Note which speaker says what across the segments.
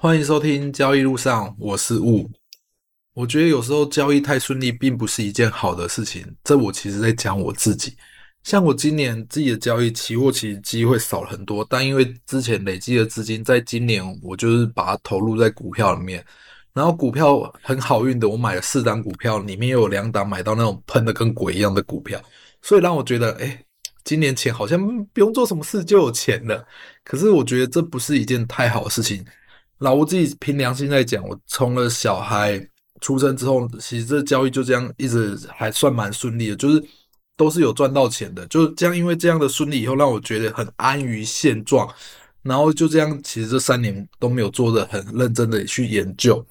Speaker 1: 欢迎收听交易路上，我是雾。我觉得有时候交易太顺利，并不是一件好的事情。这我其实在讲我自己。像我今年自己的交易期货，其实机会少了很多，但因为之前累积的资金，在今年我就是把它投入在股票里面。然后股票很好运的，我买了四档股票，里面又有两档买到那种喷的跟鬼一样的股票，所以让我觉得，哎，今年钱好像不用做什么事就有钱了。可是我觉得这不是一件太好的事情。老吴自己凭良心在讲，我从了小孩出生之后，其实这交易就这样一直还算蛮顺利的，就是都是有赚到钱的。就是这样，因为这样的顺利以后，让我觉得很安于现状。然后就这样，其实这三年都没有做的很认真的去研究。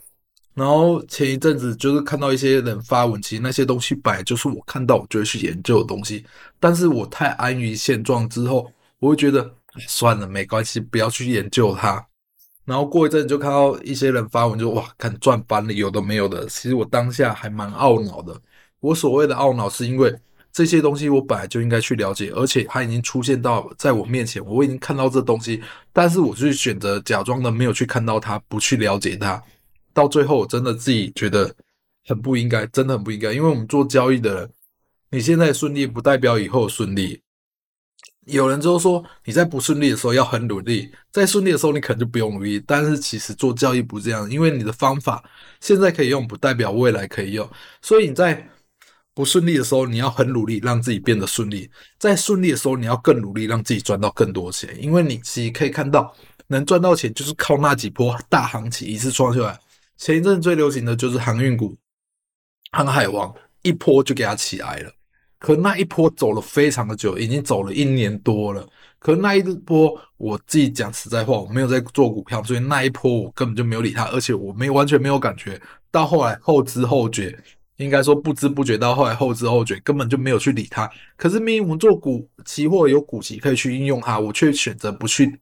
Speaker 1: 然后前一阵子就是看到一些人发文，其实那些东西本来就是我看到我就会去研究的东西，但是我太安于现状之后，我会觉得算了，没关系，不要去研究它。然后过一阵就看到一些人发文就，哇，看赚翻了，有的没有的。其实我当下还蛮懊恼的。我所谓的懊恼，是因为这些东西我本来就应该去了解，而且它已经出现到在我面前，我已经看到这东西，但是我就选择假装的没有去看到它，不去了解它。到最后，我真的自己觉得很不应该，真的很不应该。因为我们做交易的人，你现在顺利不代表以后顺利。有人就说你在不顺利的时候要很努力，在顺利的时候你可能就不用努力。但是其实做交易不这样，因为你的方法现在可以用，不代表未来可以用。所以你在不顺利的时候，你要很努力让自己变得顺利；在顺利的时候，你要更努力让自己赚到更多钱。因为你其实可以看到，能赚到钱就是靠那几波大行情一次创出来。前一阵最流行的就是航运股，航海王一波就给它起来了。可那一波走了非常的久，已经走了一年多了。可那一波我自己讲实在话，我没有在做股票，所以那一波我根本就没有理他，而且我没完全没有感觉。到后来后知后觉，应该说不知不觉到后来后知后觉，根本就没有去理他。可是明明我们做股期货有股息可以去应用它，我却选择不去，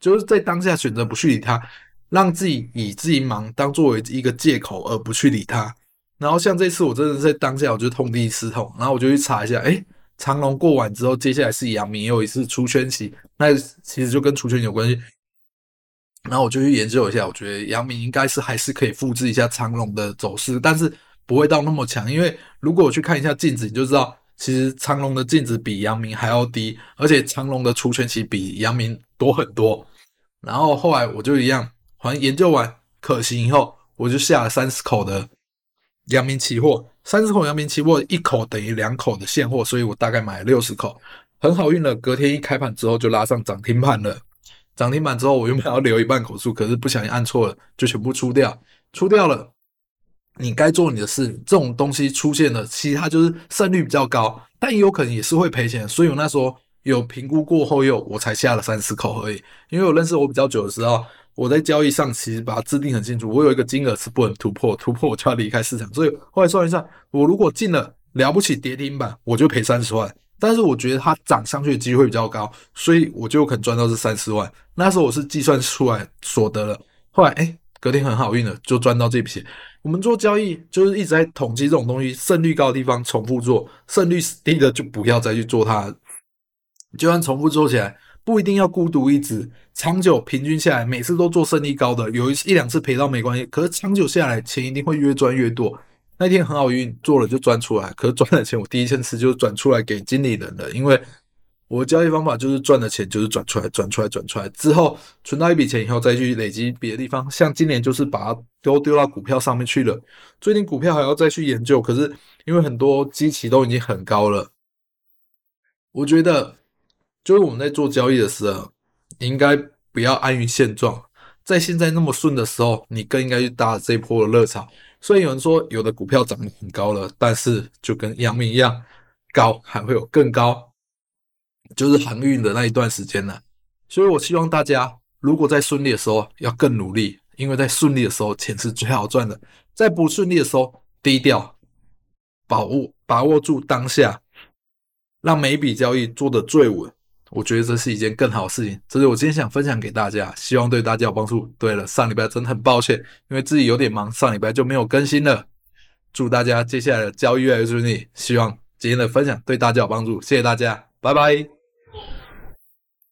Speaker 1: 就是在当下选择不去理他。让自己以自己忙当作为一个借口，而不去理他。然后像这次，我真的在当下，我就痛定思痛，然后我就去查一下，诶，长龙过完之后，接下来是阳明又一次出圈期，那其实就跟出圈有关系。然后我就去研究一下，我觉得阳明应该是还是可以复制一下长龙的走势，但是不会到那么强。因为如果我去看一下镜子，你就知道，其实长龙的净值比阳明还要低，而且长龙的出圈期比阳明多很多。然后后来我就一样。完研究完可行以后，我就下了三十口的阳明期货，三十口阳明期货一口等于两口的现货，所以我大概买了六十口，很好运了。隔天一开盘之后就拉上涨停板了，涨停板之后我原本要留一半口数，可是不小心按错了，就全部出掉，出掉了。你该做你的事，这种东西出现了，其实它就是胜率比较高，但也有可能也是会赔钱，所以我那时候有评估过后又我才下了三十口而已，因为我认识我比较久的时候。我在交易上其实把它制定很清楚，我有一个金额是不能突破，突破我就要离开市场。所以后来算一算，我如果进了了不起跌停板，我就赔三十万。但是我觉得它涨上去的机会比较高，所以我就有可能赚到这三十万。那时候我是计算出来所得了。后来哎，隔天很好运了，就赚到这笔钱。我们做交易就是一直在统计这种东西，胜率高的地方重复做，胜率低的就不要再去做它。就算重复做起来。不一定要孤独一只，长久平均下来，每次都做胜率高的，有一一两次赔到没关系。可是长久下来，钱一定会越赚越多。那天很好运，做了就赚出来。可是赚的钱，我第一件事就转出来给经理人了，因为我交易方法就是赚的钱就是转出来，转出来，转出来之后存到一笔钱以后，再去累积别的地方。像今年就是把它都丢到股票上面去了。最近股票还要再去研究，可是因为很多基期都已经很高了，我觉得。就是我们在做交易的时候，应该不要安于现状。在现在那么顺的时候，你更应该去搭这一波的热潮。所以有人说，有的股票涨得很高了，但是就跟阳明一样高，还会有更高，就是航运的那一段时间呢。所以我希望大家，如果在顺利的时候要更努力，因为在顺利的时候钱是最好赚的。在不顺利的时候，低调，把握把握住当下，让每一笔交易做得最稳。我觉得这是一件更好的事情，这是我今天想分享给大家，希望对大家有帮助。对了，上礼拜真的很抱歉，因为自己有点忙，上礼拜就没有更新了。祝大家接下来的交易越来越顺利，希望今天的分享对大家有帮助，谢谢大家，拜拜。